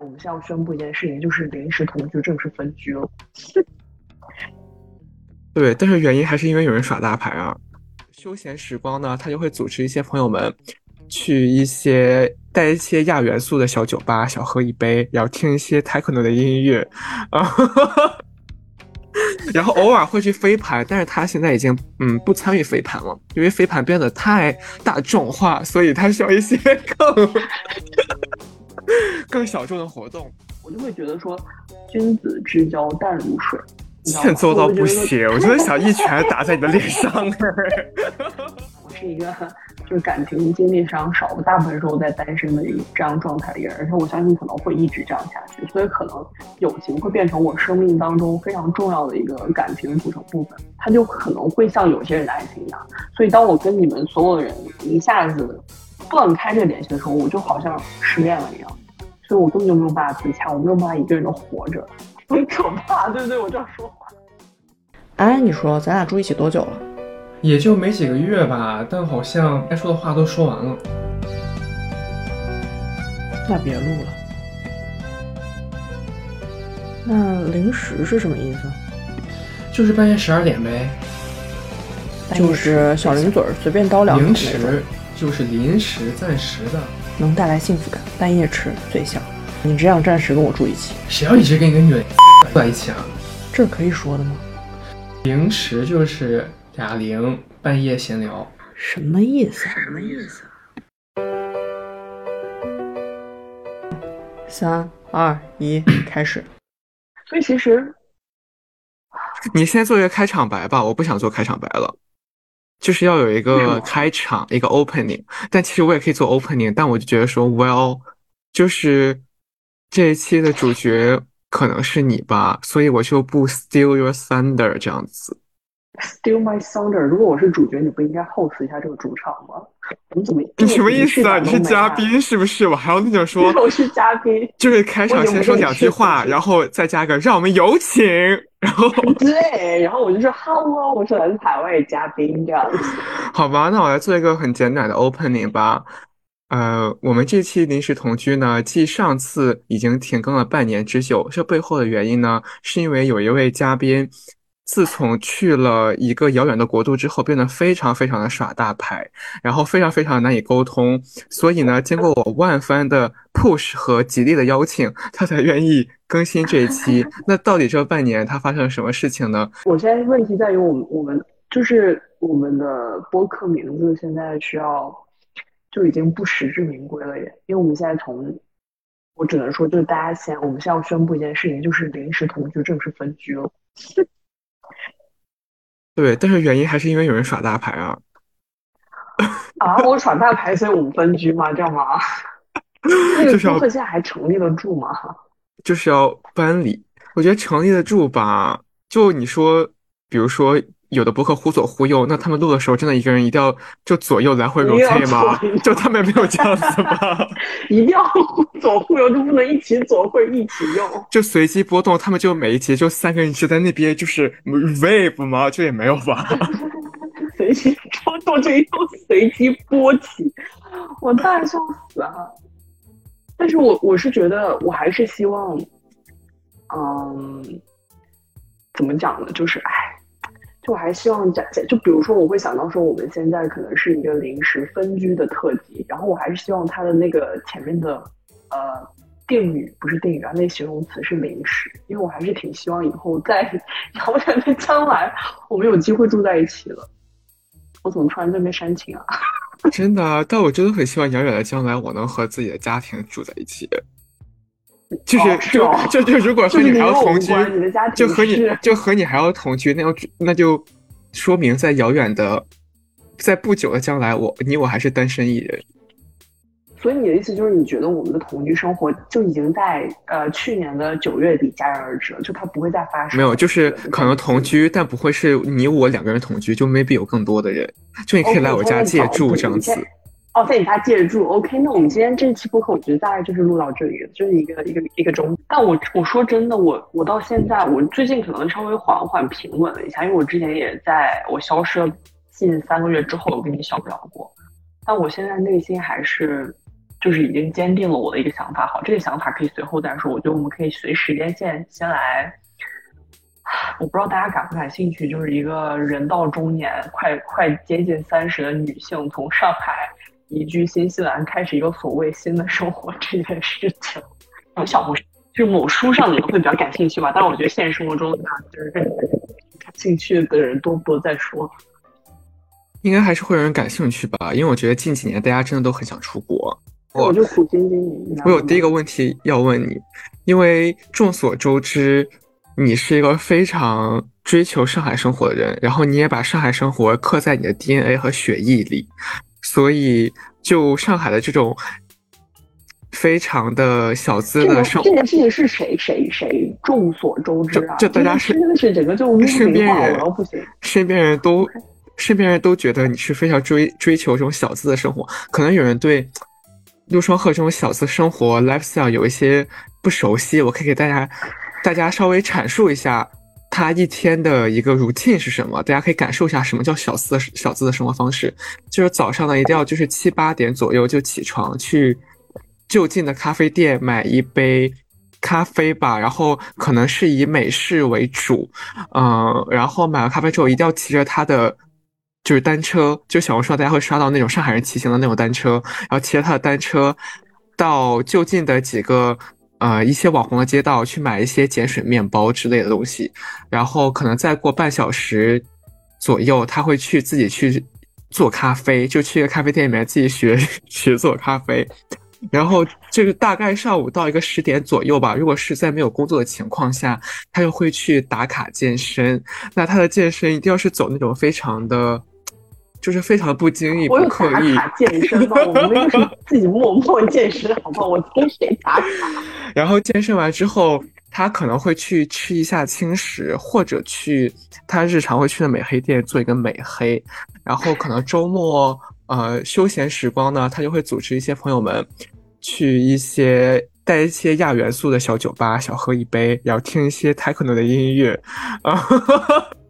我们现在要宣布一件事情，就是临时同居正式分居了。对，但是原因还是因为有人耍大牌啊。休闲时光呢，他就会组织一些朋友们去一些带一些亚元素的小酒吧，小喝一杯，然后听一些 techno 的音乐啊。然后偶尔会去飞盘，但是他现在已经嗯不参与飞盘了，因为飞盘变得太大众化，所以他需要一些 更 更小众的活动。我就会觉得说，君子之交淡如水，欠揍到不行，我真的想一拳打在你的脸上。我是一个。就是感情经历上少，大部分时候在单身的一这样状态的人，而且我相信可能会一直这样下去，所以可能友情会变成我生命当中非常重要的一个感情的组成部分，它就可能会像有些人的爱情一样，所以当我跟你们所有的人一下子断开这个联系的时候，我就好像失恋了一样，所以我根本就没有办法自洽，我没有办法一个人的活着，很可怕，对不对？我这样说话。哎，你说咱俩住一起多久了？也就没几个月吧，但好像该说的话都说完了。那别录了。那零时是什么意思？就是半夜十二点呗。就是小零嘴儿随便叨两零食就是临时暂时的，能带来幸福感。半夜吃最香。你只想暂时跟我住一起？谁要一直跟一个女人住 在一起啊？这可以说的吗？零食就是。哑铃半夜闲聊，什么意思？什么意思？三二一，开始。所以其实，你先做一个开场白吧，我不想做开场白了，就是要有一个开场，一个 opening。但其实我也可以做 opening，但我就觉得说，well，就是这一期的主角可能是你吧，所以我就不 steal your thunder 这样子。Steal my thunder！如果我是主角，你不应该 host 一下这个主场吗？你怎么？你什么意思啊？你是嘉宾是不是？我还要那种说，我是嘉宾，就是开场先说两句话，然后再加个让我们有请，然后 对，然后我就说 Hello，我是来自海外嘉宾这样子。好吧，那我来做一个很简短的 opening 吧。呃，我们这期临时同居呢，继上次已经停更了半年之久，这背后的原因呢，是因为有一位嘉宾。自从去了一个遥远的国度之后，变得非常非常的耍大牌，然后非常非常难以沟通，所以呢，经过我万番的 push 和极力的邀请，他才愿意更新这一期。那到底这半年他发生了什么事情呢？我现在问题在于，我们我们就是我们的播客名字现在需要就已经不实至名归了耶，因为我们现在从我只能说，就是大家先，我们现在要宣布一件事情，就是临时同居正式分居了。对，但是原因还是因为有人耍大牌啊！啊，我耍大牌，所以我们分居吗？这样吗？那 个顾客现在还成立得住吗？就是要搬离，我觉得成立得住吧。就你说，比如说。有的博客忽左忽右，那他们录的时候真的一个人一定要就左右来回 rotate 吗？就他们没有这样子吗？一定要忽左忽右，就不能一起左或者一起右？就随机波动，他们就每一集就三个人就在那边就是 wave 吗？就也没有吧？随机波动就要随机波起，我大笑死了。但是我我是觉得，我还是希望，嗯，怎么讲呢？就是哎。就我还希望展现，就比如说，我会想到说，我们现在可能是一个临时分居的特辑，然后我还是希望它的那个前面的呃定语不是定语啊，那形容词是临时，因为我还是挺希望以后在遥远的将来，我们有机会住在一起了。我怎么突然在那边煽情啊？真的，但我真的很希望遥远的将来，我能和自己的家庭住在一起。就是就就就如果和你还要同居，就和你就和你还要同居，那要那就说明在遥远的，在不久的将来，我你我还是单身一人。所以你的意思就是，你觉得我们的同居生活就已经在呃去年的九月底戛然而止了，就它不会再发生？没有，就是可能同居，但不会是你我两个人同居，就 maybe 有更多的人，就你可以来我家借住这样子。哦，在你家借住，OK。那我们今天这期播客，我觉得大概就是录到这里，就是一个一个一个钟。但我我说真的，我我到现在，我最近可能稍微缓缓平稳了一下，因为我之前也在我消失了近三个月之后，我跟你小聊过。但我现在内心还是就是已经坚定了我的一个想法。好，这个想法可以随后再说。我觉得我们可以随时间线先来。我不知道大家感不感兴趣，就是一个人到中年、快快接近三十的女性，从上海移居新西兰，开始一个所谓新的生活这件事情。有 小红书，就是某书上你们会比较感兴趣吧？但是我觉得现实生活中呢，就是感兴趣的人多不多再说。应该还是会有人感兴趣吧，因为我觉得近几年大家真的都很想出国。我就苦心经营。我有第一个问题要问你，因为众所周知。你是一个非常追求上海生活的人，然后你也把上海生活刻在你的 DNA 和血液里，所以就上海的这种非常的小资的生活，这件事情是谁谁谁众所周知啊？就大家是真的是整个就身边人不行，身边人都身边人都觉得你是非常追追求这种小资的生活，可能有人对陆双鹤这种小资生活 lifestyle 有一些不熟悉，我可以给大家。大家稍微阐述一下他一天的一个 routine 是什么？大家可以感受一下什么叫小资小资的生活方式。就是早上呢，一定要就是七八点左右就起床，去就近的咖啡店买一杯咖啡吧，然后可能是以美式为主，嗯，然后买完咖啡之后，一定要骑着他的就是单车，就小红书大家会刷到那种上海人骑行的那种单车，然后骑着他的单车到就近的几个。呃，一些网红的街道去买一些碱水面包之类的东西，然后可能再过半小时左右，他会去自己去做咖啡，就去咖啡店里面自己学 学做咖啡。然后这个大概上午到一个十点左右吧，如果是在没有工作的情况下，他就会去打卡健身。那他的健身一定要是走那种非常的。就是非常不经意、不刻意健身吗？我们那个是自己默默健身，好不好？我听谁打卡？然后健身完之后，他可能会去吃一下轻食，或者去他日常会去的美黑店做一个美黑。然后可能周末呃休闲时光呢，他就会组织一些朋友们去一些带一些亚元素的小酒吧，小喝一杯，然后听一些 techno 的音乐啊。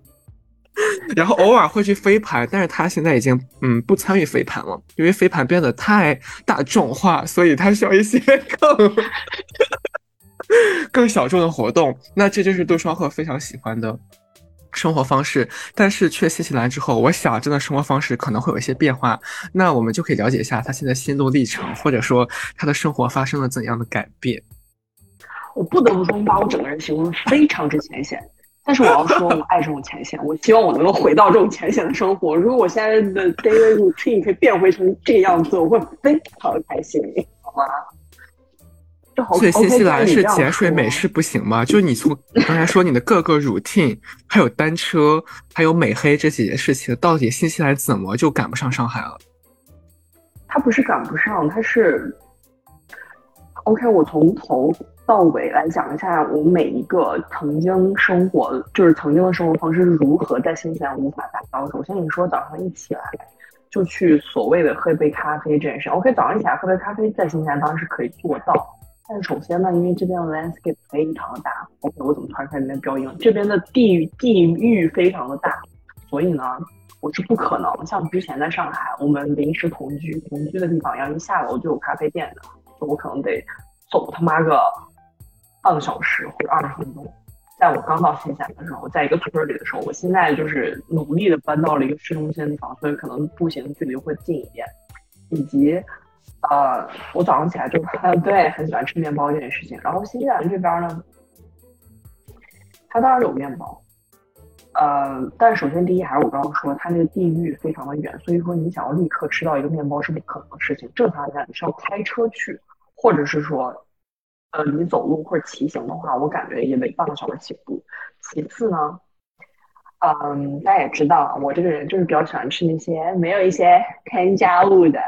然后偶尔会去飞盘，但是他现在已经嗯不参与飞盘了，因为飞盘变得太大众化，所以他需要一些 更更小众的活动。那这就是杜双鹤非常喜欢的生活方式。但是去新西兰之后，我想真的生活方式可能会有一些变化。那我们就可以了解一下他现在心路历程，或者说他的生活发生了怎样的改变。我不得不说，你把我整个人形容非常之浅显。但是我要说，我爱这种浅显，我希望我能够回到这种浅显的生活。如果我现在的 daily routine 可以变回成这个样子，我会非常的开心，好吗？所以新西兰是碱水美式不行吗？就是你从刚才说你的各个 routine，还有单车，还有美黑这几件事情，到底新西兰怎么就赶不上上海了？它不是赶不上，它是 OK。我从头。到尾来讲一下，我每一个曾经生活，就是曾经的生活方式是如何在新西兰无法达到。首先，你说早上一起来就去所谓的喝一杯咖啡这件事，OK，早上起来喝杯咖啡在新西兰当然是可以做到。但首先呢，因为这边的 landscape 非常的大，OK，我怎么突然开始变标音？这边的地地域非常的大，所以呢，我是不可能像之前在上海，我们临时同居，同居的地方要一下楼就有咖啡店的，我可能得走他妈个。半个小时或者二十分钟，在我刚到新西兰的时候，在一个村里的时候，我现在就是努力的搬到了一个市中心的地方，所以可能步行距离会近一点。以及，呃，我早上起来就 对很喜欢吃面包这件事情。然后新西兰这边呢，它当然有面包，呃，但首先第一还是我刚刚说，它那个地域非常的远，所以说你想要立刻吃到一个面包是不可能的事情。正常来讲，你是要开车去，或者是说。呃，你走路或者骑行的话，我感觉也得半个小时起步。其次呢，嗯，大家也知道，我这个人就是比较喜欢吃那些没有一些添加物的，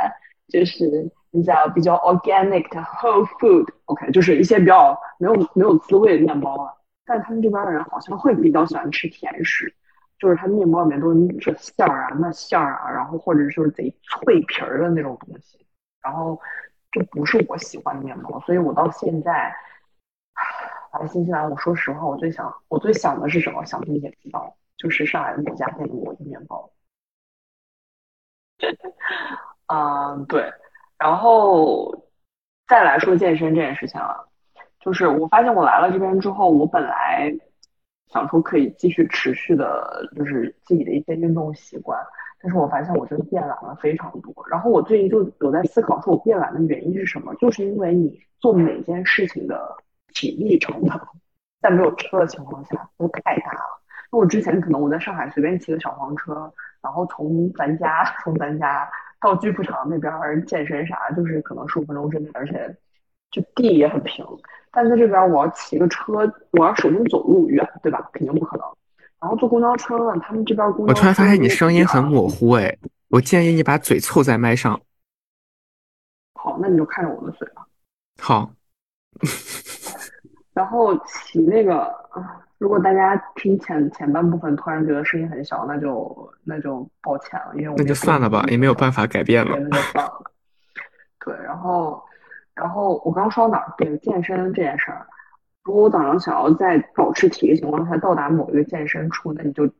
就是你知道比较 organic 的 whole food。OK，就是一些比较没有没有滋味的面包啊。但他们这边的人好像会比较喜欢吃甜食，就是他面包里面都是馅儿啊、那馅儿啊，然后或者就是贼脆皮儿的那种东西，然后。这不是我喜欢的面包，所以我到现在来新西兰，我说实话，我最想我最想的是什么？想必你也知道，就是上海的某家店给我的面包。嗯，对。然后再来说健身这件事情了，就是我发现我来了这边之后，我本来想说可以继续持续的，就是自己的一些运动习惯，但是我发现我真的变懒了非常多。然后我最近就有在思考，说我变懒的原因是什么？就是因为你做每件事情的体力成本，在没有车的情况下都太大了。那我之前可能我在上海随便骑个小黄车，然后从咱家从咱家到巨富场那边健身啥，就是可能十五分钟之内，而且就地也很平。但在这边我要骑个车，我要首先走路远，对吧？肯定不可能。然后坐公交车呢，他们这边公交我突然发现你声音很模糊，哎，我建议你把嘴凑在麦上。好，那你就看着我的嘴吧。好。然后骑那个啊。如果大家听前前半部分突然觉得声音很小，那就那就抱歉了，因为我那就算了吧，也没有办法改变了。那就算了。对，然后然后我刚说到哪儿？对，健身这件事儿，如果我早上想要在保持体力情况下到达某一个健身处，那你就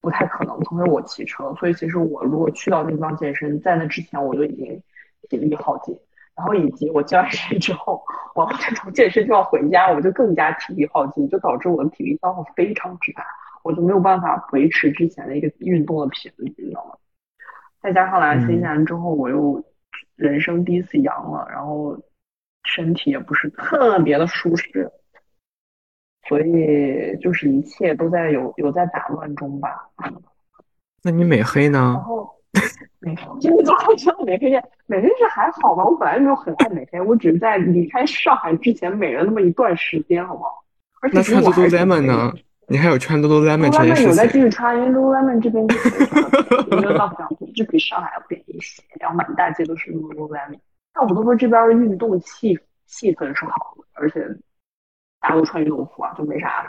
不太可能，除非我骑车。所以其实我如果去到那地方健身，在那之前我就已经体力耗尽。然后以及我健完身之后，我要从健身就要回家，我就更加体力耗尽，就导致我的体力消耗非常之大，我就没有办法维持之前的一个运动的频率，你知道吗？再加上来新西兰之后，我又人生第一次阳了，然后身体也不是特别的舒适，所以就是一切都在有有在打乱中吧。那你美黑呢？然后。美黑，今天早上知道美黑店，美黑是还好吧？我本来没有很爱美黑，我只是在离开上海之前美了那么一段时间，好不好？那穿 lululemon 呢？你还有穿 lululemon 这件事情？有在继续穿，因为 lululemon 这边就没有到两就比上海要便宜一些，然后满大街都是 lululemon。但我都说这边的运动气气氛是好的，而且大家都穿运动服啊，就没啥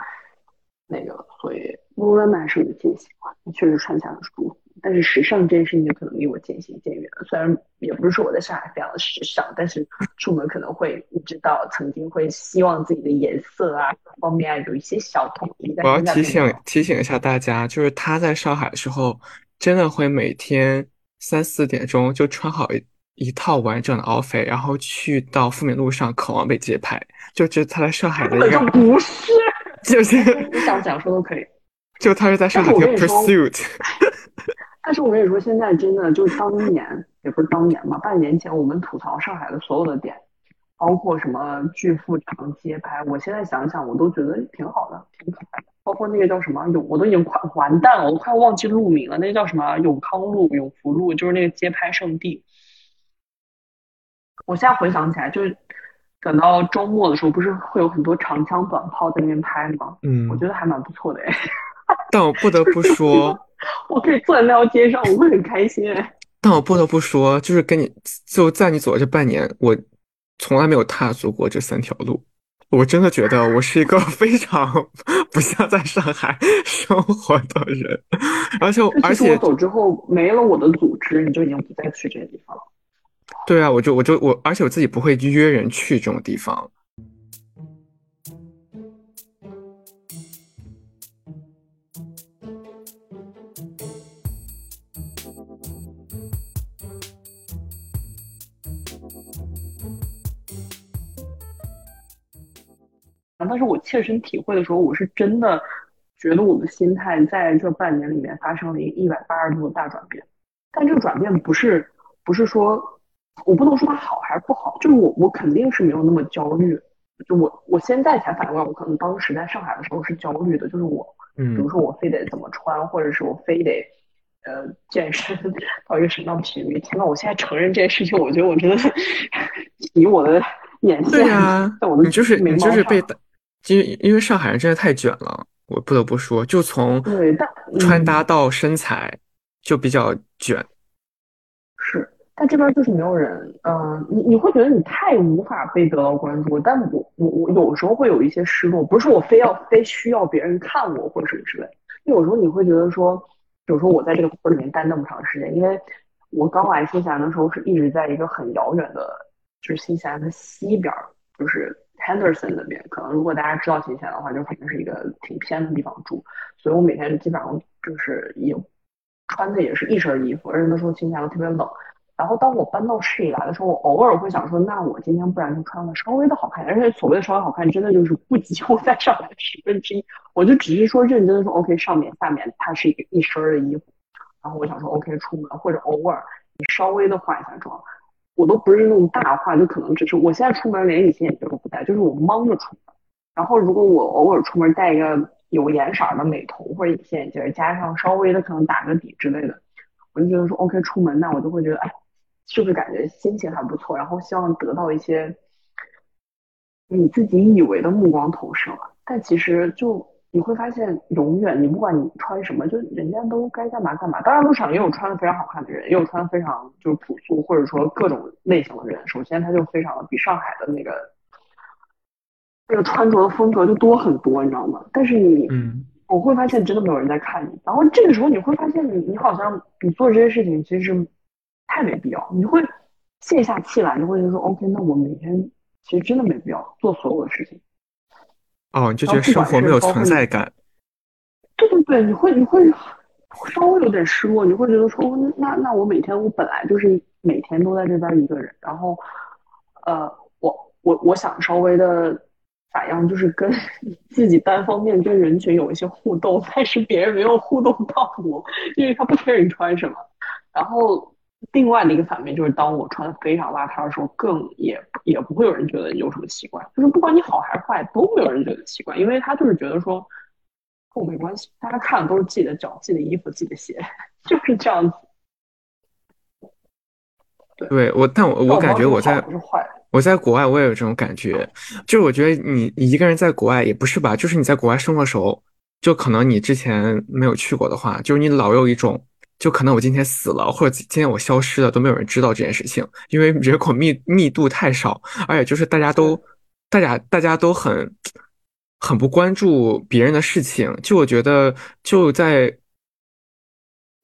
那个，所以 lululemon 是我的最喜欢，确实穿起来很舒服。但是时尚这件事情就可能离我渐行渐远了。虽然也不是说我在上海非常的时尚，但是出门可能会你知道，曾经会希望自己的颜色啊方面啊有一些小统一。我要提醒提醒一下大家，就是他在上海的时候，真的会每天三四点钟就穿好一一套完整的 outfit，然后去到富民路上渴望被街拍。就觉得他在上海的一个不是，就是 你想怎样说都可以。就他是在上海的 pursuit。但是我跟你说，现在真的就是当年也不是当年嘛，半年前我们吐槽上海的所有的点，包括什么巨富长街拍，我现在想想我都觉得挺好的，挺可爱的。包括那个叫什么永，我都已经快完蛋了，我都快忘记路名了。那个叫什么永康路、永福路，就是那个街拍圣地。我现在回想起来，就是等到周末的时候，不是会有很多长枪短炮在那边拍吗？嗯，我觉得还蛮不错的哎。但我不得不说。我可以坐在那条街上，我会很开心哎。但我不得不说，就是跟你就在你走的这半年，我从来没有踏足过这三条路。我真的觉得我是一个非常不像在上海生活的人，而且而且我走之后没了我的组织，你就已经不再去这个地方了。对啊，我就我就我，而且我自己不会约人去这种地方。但是我切身体会的时候，我是真的觉得我的心态在这半年里面发生了一个一百八十度的大转变。但这个转变不是不是说我不能说它好还是不好，就是我我肯定是没有那么焦虑。就我我现在才反应过来，我可能当时在上海的时候是焦虑的，就是我，嗯，比如说我非得怎么穿，或者是我非得呃健身到一个什么样的频率。天呐，我现在承认这件事情，我觉得我真的以我的眼线，对啊，在我的你就是你就是被。因为因为上海人真的太卷了，我不得不说，就从穿搭到身材就比较卷。是，但这边就是没有人，嗯，你你会觉得你太无法被得到关注，但我我我有时候会有一些失落，不是我非要非需要别人看我或者什么之类，有时候你会觉得说，比如说我在这个村里面待那么长时间，因为我刚来新西兰的时候是一直在一个很遥远的，就是新西兰的西边，就是。Henderson 那边，可能如果大家知道新西兰的话，就肯定是一个挺偏的地方住，所以我每天基本上就是也穿的也是一身衣服，而且那时候新西兰特别冷，然后当我搬到市里来的时候，我偶尔会想说，那我今天不然就穿个稍微的好看，而且所谓的稍微好看，真的就是不及我在上海的十分之一。我就只是说认真的说，OK，上面下面它是一个一身的衣服，然后我想说，OK，出门或者偶尔你稍微的化一下妆，我都不是那种大化，就可能只是我现在出门连隐形眼镜都不戴，就是我蒙着出门。然后如果我偶尔出门戴一个有颜色的美瞳或者隐形眼镜，加上稍微的可能打个底之类的，我就觉得说 OK，出门那我就会觉得哎。是不是感觉心情还不错？然后希望得到一些你自己以为的目光投射，但其实就你会发现，永远你不管你穿什么，就人家都该干嘛干嘛。当然，路上也有穿的非常好看的人，也有穿的非常就是朴素或者说各种类型的人。首先，他就非常的比上海的那个那个穿着的风格就多很多，你知道吗？但是你，嗯，我会发现真的没有人在看你。然后这个时候你会发现，你你好像你做这些事情其实。太没必要，你会卸下气来，你会觉得说，OK，那我每天其实真的没必要做所有的事情。哦，你就觉得生活没有存在感。对对对，你会你会稍微有点失落，你会觉得说，那那我每天我本来就是每天都在这边一个人，然后呃，我我我想稍微的咋样，就是跟 自己单方面跟人群有一些互动，但是别人没有互动到我，因为他不知道你穿什么，然后。另外的一个反面就是，当我穿的非常邋遢的时候，更也也不会有人觉得有什么奇怪。就是不管你好还是坏，都没有人觉得奇怪，因为他就是觉得说跟我没关系。大家看的都是自己的脚、自己的衣服、自己的鞋，就是这样子。对，我但我我感觉我在我在国外我也有这种感觉，就是我觉得你你一个人在国外也不是吧，就是你在国外生活的时候，就可能你之前没有去过的话，就是你老有一种。就可能我今天死了，或者今天我消失了，都没有人知道这件事情，因为人口密密度太少，而且就是大家都，大家大家都很很不关注别人的事情。就我觉得，就在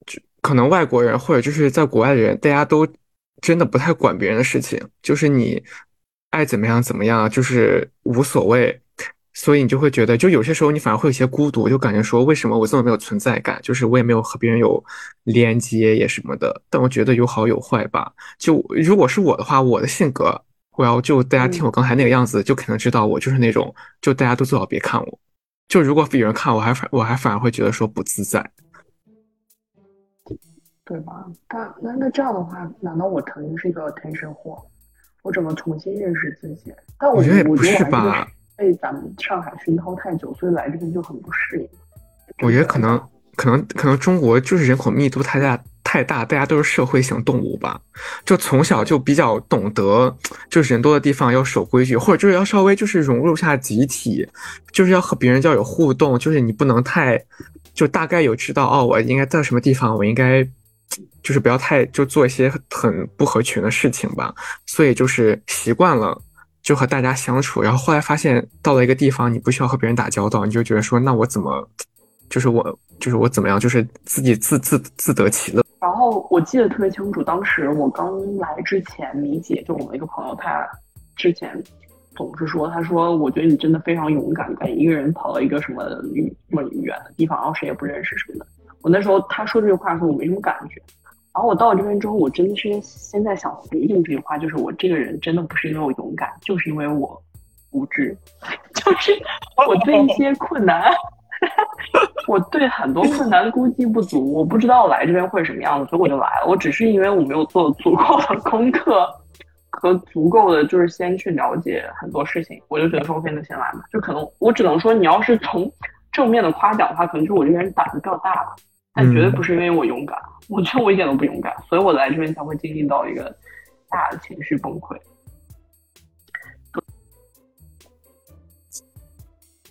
就可能外国人或者就是在国外的人，大家都真的不太管别人的事情，就是你爱怎么样怎么样，就是无所谓。所以你就会觉得，就有些时候你反而会有些孤独，就感觉说为什么我这么没有存在感？就是我也没有和别人有连接也什么的。但我觉得有好有坏吧。就如果是我的话，我的性格，我要就大家听我刚才那个样子，就可能知道我就是那种，就大家都最好别看我。就如果有人看我，还反我还反而会觉得说不自在，对吧？那那那这样的话，难道我曾经是一个天生货？我怎么重新认识自己？但我觉得也不是吧。被咱们上海熏陶太久，所以来这边就很不适应。我觉得可能，可能，可能中国就是人口密度太大太大，大家都是社会型动物吧。就从小就比较懂得，就是人多的地方要守规矩，或者就是要稍微就是融入下集体，就是要和别人要有互动，就是你不能太，就大概有知道哦，我应该在什么地方，我应该就是不要太就做一些很不合群的事情吧。所以就是习惯了。就和大家相处，然后后来发现到了一个地方，你不需要和别人打交道，你就觉得说，那我怎么，就是我，就是我怎么样，就是自己自自自得其乐。然后我记得特别清楚，当时我刚来之前，米姐就我们一个朋友，她之前总是说，她说我觉得你真的非常勇敢，敢一个人跑到一个什么什么远的地方，然后谁也不认识什么的。我那时候她说这句话的时候，我没什么感觉。然后我到了这边之后，我真的是现在想回应这句话，就是我这个人真的不是因为我勇敢，就是因为我无知，就是我对一些困难，我对很多困难估计不足，我不知道来这边会是什么样子，所以我就来了。我只是因为我没有做足够的功课和足够的就是先去了解很多事情，我就觉得说 OK，那先来吧。就可能我只能说，你要是从正面的夸奖的话，可能就我这个人胆子比较大了。但绝对不是因为我勇敢，我觉得我一点都不勇敢，所以我来这边才会经历到一个大的情绪崩溃。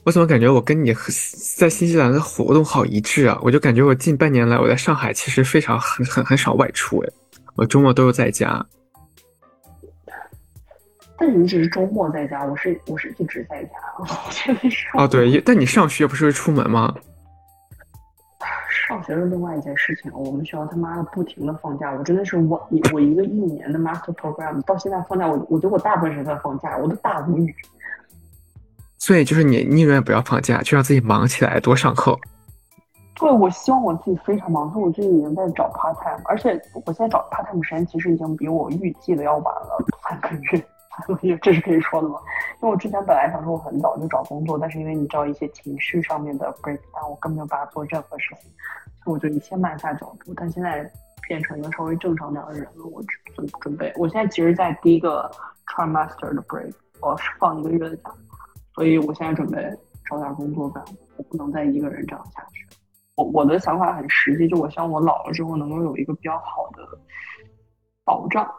我怎么感觉我跟你在新西兰的活动好一致啊？我就感觉我近半年来我在上海其实非常很很很少外出哎，我周末都是在家。但你只是周末在家，我是我是一直在家，我现在是。哦对，但你上学不是会出门吗？上学是另外一件事情，我们学校他妈的不停的放假，我真的是我我一个一年的 master program 到现在放假，我我觉得我大部分时间在放假，我都大无语。所以就是你宁愿不要放假，就让自己忙起来，多上课。对，我希望我自己非常忙，所以我最近已经在找 part time，而且我现在找 part time 时间其实已经比我预计的要晚了三个月，三个月这是可以说的吗？因为我之前本来想说我很早就找工作，但是因为你知道一些情绪上面的 break，但我根本没有办法做任何事情，所以我就一切慢下脚步。但现在变成一个稍微正常点的人了，我准准备，我现在其实，在第一个 trimester 的 break，我是放一个月的假，所以我现在准备找点工作干，我不能再一个人这样下去。我我的想法很实际，就我希望我老了之后能够有一个比较好的保障。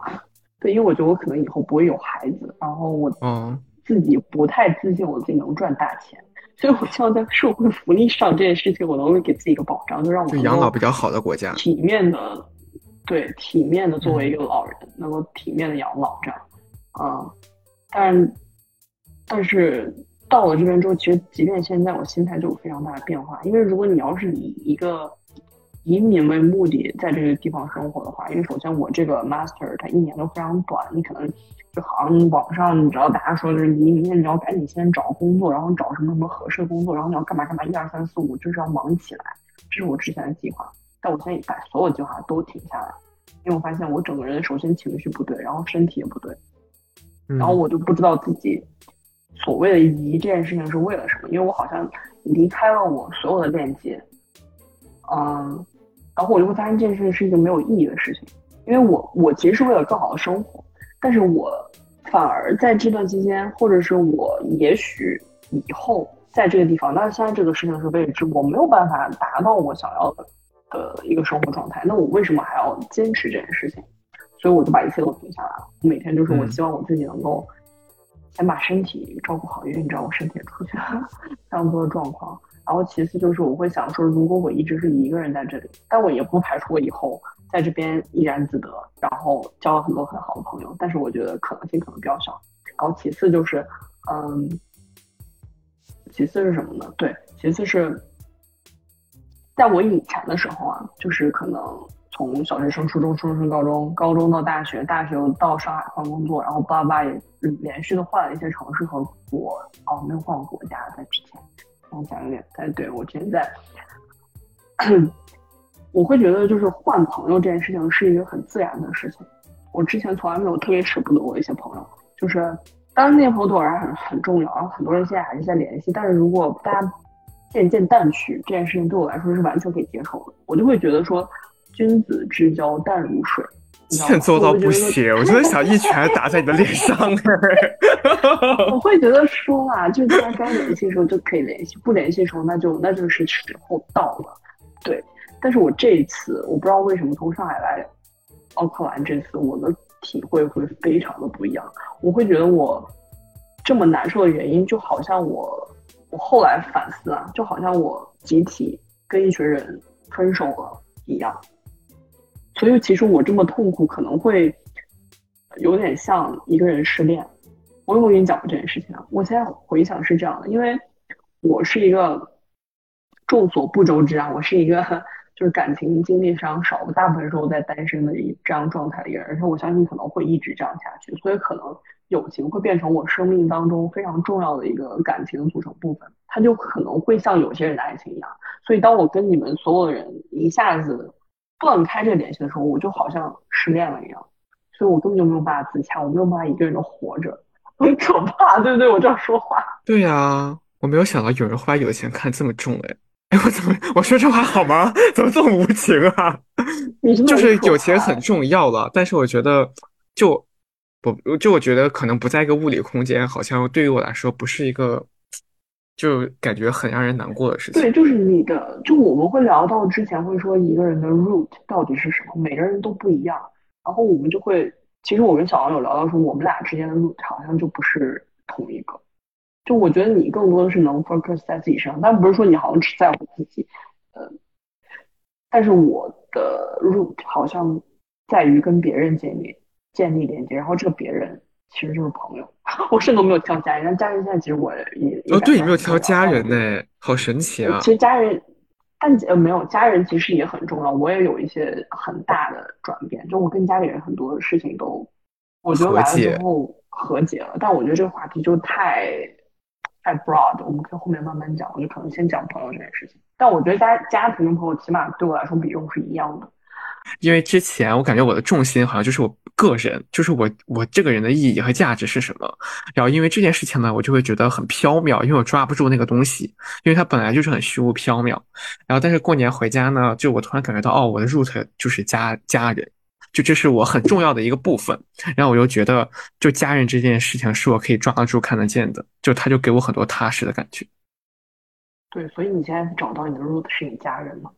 对，因为我觉得我可能以后不会有孩子，然后我嗯自己不太自信我自己能赚大钱，所以我希望在社会福利上这件事情，我能够给自己一个保障，就让我就养老比较好的国家，体面的，对，体面的作为一个老人，能够体面的养老这样。啊，但但是。到了这边之后，其实即便现在我心态就有非常大的变化。因为如果你要是以一个移民为目的在这个地方生活的话，因为首先我这个 master 它一年都非常短，你可能就好像网上你知道大家说就是移民，你要赶紧先找工作，然后找什么什么合适的工作，然后你要干嘛干嘛，一二三四五就是要忙起来。这是我之前的计划，但我现在把所有计划都停下来，因为我发现我整个人首先情绪不对，然后身体也不对，然后我就不知道自己。所谓的移这件事情是为了什么？因为我好像离开了我所有的链接，嗯，然后我就会发现这件事情是一个没有意义的事情。因为我我其实是为了更好的生活，但是我反而在这段期间，或者是我也许以后在这个地方，但是现在这个事情是未知，我没有办法达到我想要的的一个生活状态。那我为什么还要坚持这件事情？所以我就把一切都停下来了。每天就是我希望我自己能够。先把身体照顾好，因为你知道我身体也出现了 非常多的状况。然后其次就是我会想说，如果我一直是一个人在这里，但我也不排除我以后在这边怡然自得，然后交了很多很好的朋友。但是我觉得可能性可能比较小。然后其次就是，嗯，其次是什么呢？对，其次是在我以前的时候啊，就是可能。从小学升初中，初中升高中，高中到大学，大学到上海换工作，然后巴拉巴也连续的换了一些城市和国，哦，没有换过国家，在之前，我想有点，哎，对我之前在，我会觉得就是换朋友这件事情是一个很自然的事情，我之前从来没有特别舍不得我一些朋友，就是当然那些朋友对我来说很很重要，然后很多人现在还是在联系，但是如果大家渐渐淡去，这件事情对我来说是完全可以接受的，我就会觉得说。君子之交淡如水，欠做到不行，我真的想一拳打在你的脸上。我会觉得说啊，就大家该联系的时候就可以联系，不联系的时候那就那就是时候到了。对，但是我这一次我不知道为什么从上海来奥克兰这次我的体会会非常的不一样。我会觉得我这么难受的原因，就好像我我后来反思啊，就好像我集体跟一群人分手了一样。所以，其实我这么痛苦，可能会有点像一个人失恋。我有没有跟你讲过这件事情啊？我现在回想是这样的，因为我是一个众所不周知啊，我是一个就是感情经历上少，我大部分时候在单身的一这样状态的一个人，而且我相信可能会一直这样下去。所以，可能友情会变成我生命当中非常重要的一个感情的组成部分，它就可能会像有些人的爱情一样。所以，当我跟你们所有人一下子。断开这个联系的时候，我就好像失恋了一样，所以我根本就没有办法自洽，我没有办法一个人的活着，很可怕，对不对？我这样说话。对呀，我没有想到有人会把友情看这么重，哎，哎，我怎么我说这话好吗？怎么这么无情啊？就是友情很重要了，但是我觉得，就不就我觉得可能不在一个物理空间，好像对于我来说不是一个。就感觉很让人难过的事情。对，就是你的，就我们会聊到之前会说一个人的 root 到底是什么，每个人都不一样。然后我们就会，其实我跟小王有聊到说，我们俩之间的 root 好像就不是同一个。就我觉得你更多的是能 focus 在自己身上，但不是说你好像只在乎自己。呃，但是我的 root 好像在于跟别人建立建立连接，然后这个别人。其实就是朋友，我甚至都没有挑家人。但家人现在其实我也哦，对你没有挑家人呢，好神奇啊！其实家人，但呃没有家人其实也很重要。我也有一些很大的转变，就我跟家里人很多事情都，我觉得来了之后和解了。但我觉得这个话题就太太 broad，我们可以后面慢慢讲。我就可能先讲朋友这件事情。但我觉得家家庭跟朋友起码对我来说比重是一样的。因为之前我感觉我的重心好像就是我个人，就是我我这个人的意义和价值是什么。然后因为这件事情呢，我就会觉得很飘渺，因为我抓不住那个东西，因为它本来就是很虚无缥缈。然后但是过年回家呢，就我突然感觉到，哦，我的 root 就是家家人，就这是我很重要的一个部分。然后我又觉得，就家人这件事情是我可以抓得住、看得见的，就他就给我很多踏实的感觉。对，所以你现在找到你的 root 是你家人吗？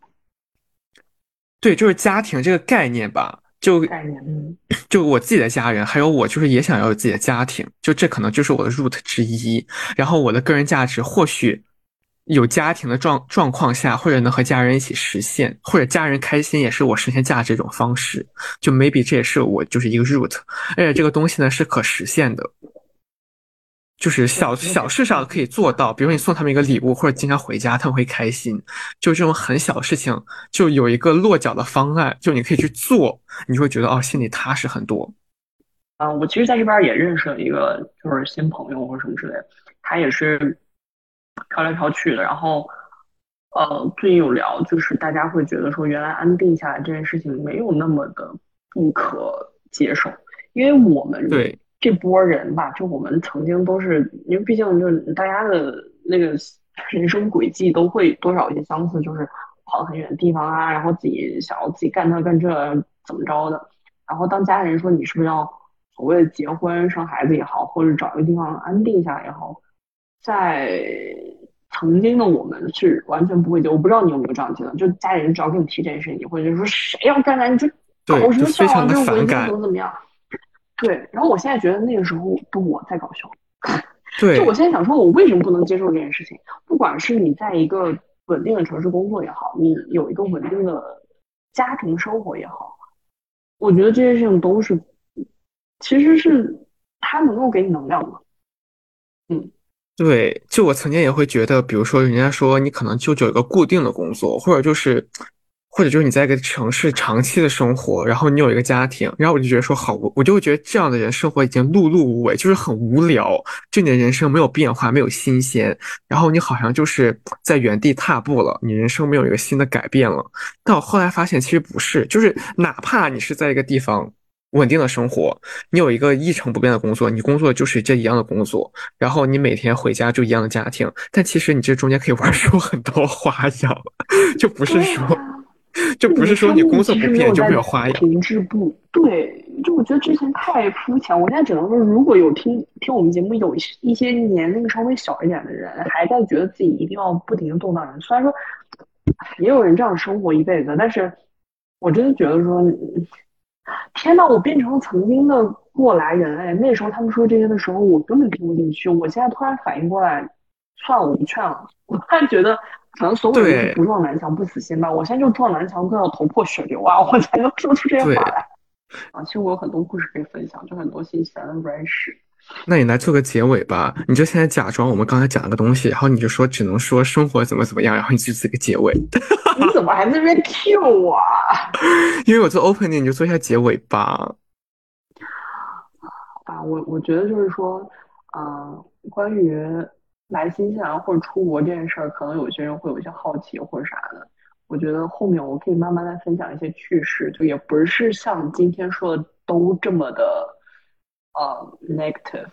对，就是家庭这个概念吧，就概念，嗯，就我自己的家人，还有我，就是也想要有自己的家庭，就这可能就是我的 root 之一。然后我的个人价值，或许有家庭的状状况下，或者能和家人一起实现，或者家人开心，也是我实现价值一种方式。就 maybe 这也是我就是一个 root，而且这个东西呢是可实现的。就是小小事上可以做到，比如说你送他们一个礼物，或者经常回家，他们会开心。就这种很小的事情，就有一个落脚的方案，就你可以去做，你会觉得哦，心里踏实很多。嗯，我其实在这边也认识了一个就是新朋友或者什么之类的，他也是飘来飘去的。然后，呃，最近有聊，就是大家会觉得说，原来安定下来这件事情没有那么的不可接受，因为我们对。这波人吧，就我们曾经都是，因为毕竟就是大家的那个 人生轨迹都会多少有些相似，就是跑很远的地方啊，然后自己想要自己干这干这怎么着的。然后当家人说你是不是要所谓的结婚生孩子也好，或者找一个地方安定下来也好，在曾经的我们是完全不会接。我不知道你有没有这样觉得，就家里人只要跟你提这件事情，你会就说谁要干啥你就搞什么笑啊，这种违禁怎么怎么样。对，然后我现在觉得那个时候的我在搞笑，对，就我现在想说，我为什么不能接受这件事情？不管是你在一个稳定的城市工作也好，你有一个稳定的家庭生活也好，我觉得这些事情都是，其实是它能够给你能量的。嗯，对，就我曾经也会觉得，比如说人家说你可能就有一个固定的工作，或者就是。或者就是你在一个城市长期的生活，然后你有一个家庭，然后我就觉得说好，我我就会觉得这样的人生活已经碌碌无为，就是很无聊，就你的人生没有变化，没有新鲜，然后你好像就是在原地踏步了，你人生没有一个新的改变了。但我后来发现其实不是，就是哪怕你是在一个地方稳定的生活，你有一个一成不变的工作，你工作就是这一样的工作，然后你每天回家就一样的家庭，但其实你这中间可以玩出很多花样，就不是说。就不是说你工作不变就没有花样。停滞不对，就我觉得之前太肤浅。我现在只能说，如果有听听我们节目有一些年龄稍微小一点的人，还在觉得自己一定要不停的动荡人，虽然说也有人这样生活一辈子，但是我真的觉得说，天呐，我变成了曾经的过来人哎！那时候他们说这些的时候，我根本听不进去。我现在突然反应过来，算了，我不劝了。我突然觉得。可能所有人都不撞南墙不死心吧，我现在就撞南墙都要头破血流啊，我才能说出这些话来。啊，其实我有很多故事可以分享，就很多新西兰的软史。那你来做个结尾吧，你就现在假装我们刚才讲了个东西，然后你就说只能说生活怎么怎么样，然后你就做个结尾。你怎么还在那边 Q 我？因为我做 opening，你就做一下结尾吧。啊，我我觉得就是说，嗯，关于。来新西兰或者出国这件事儿，可能有些人会有一些好奇或者啥的。我觉得后面我可以慢慢的分享一些趣事，就也不是像今天说的都这么的呃 negative。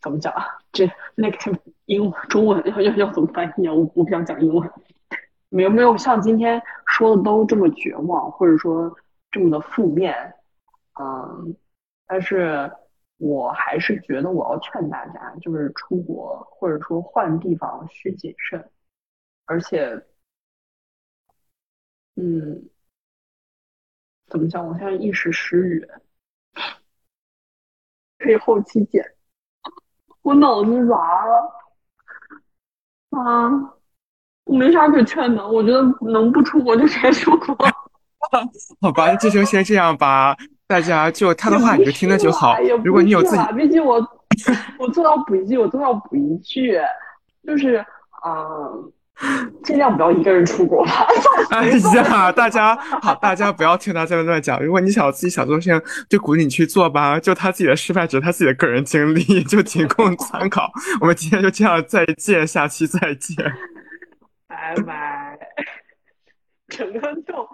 怎么讲啊？这 negative 英文中文 要要要怎么翻译啊？我我不想讲英文。没有没有像今天说的都这么绝望，或者说这么的负面。嗯，但是。我还是觉得我要劝大家，就是出国或者说换地方需谨慎，而且，嗯，怎么讲？我现在一时失语，可以后期剪。我脑子杂了，啊，我没啥可劝的。我觉得能不出国就直接出国。好吧，这就先这样吧。大家就他的话你就听着就好。如果你有自己，毕竟我 我做到补一句，我做到补一句，就是啊，尽量不要一个人出国吧。哎 呀，大家好，大家不要听他在那乱讲。如果你想自己想做事情，就鼓励你去做吧。就他自己的失败只是他自己的个人经历，就仅供 参考。我们今天就这样，再见，下期再见，拜拜。整个就。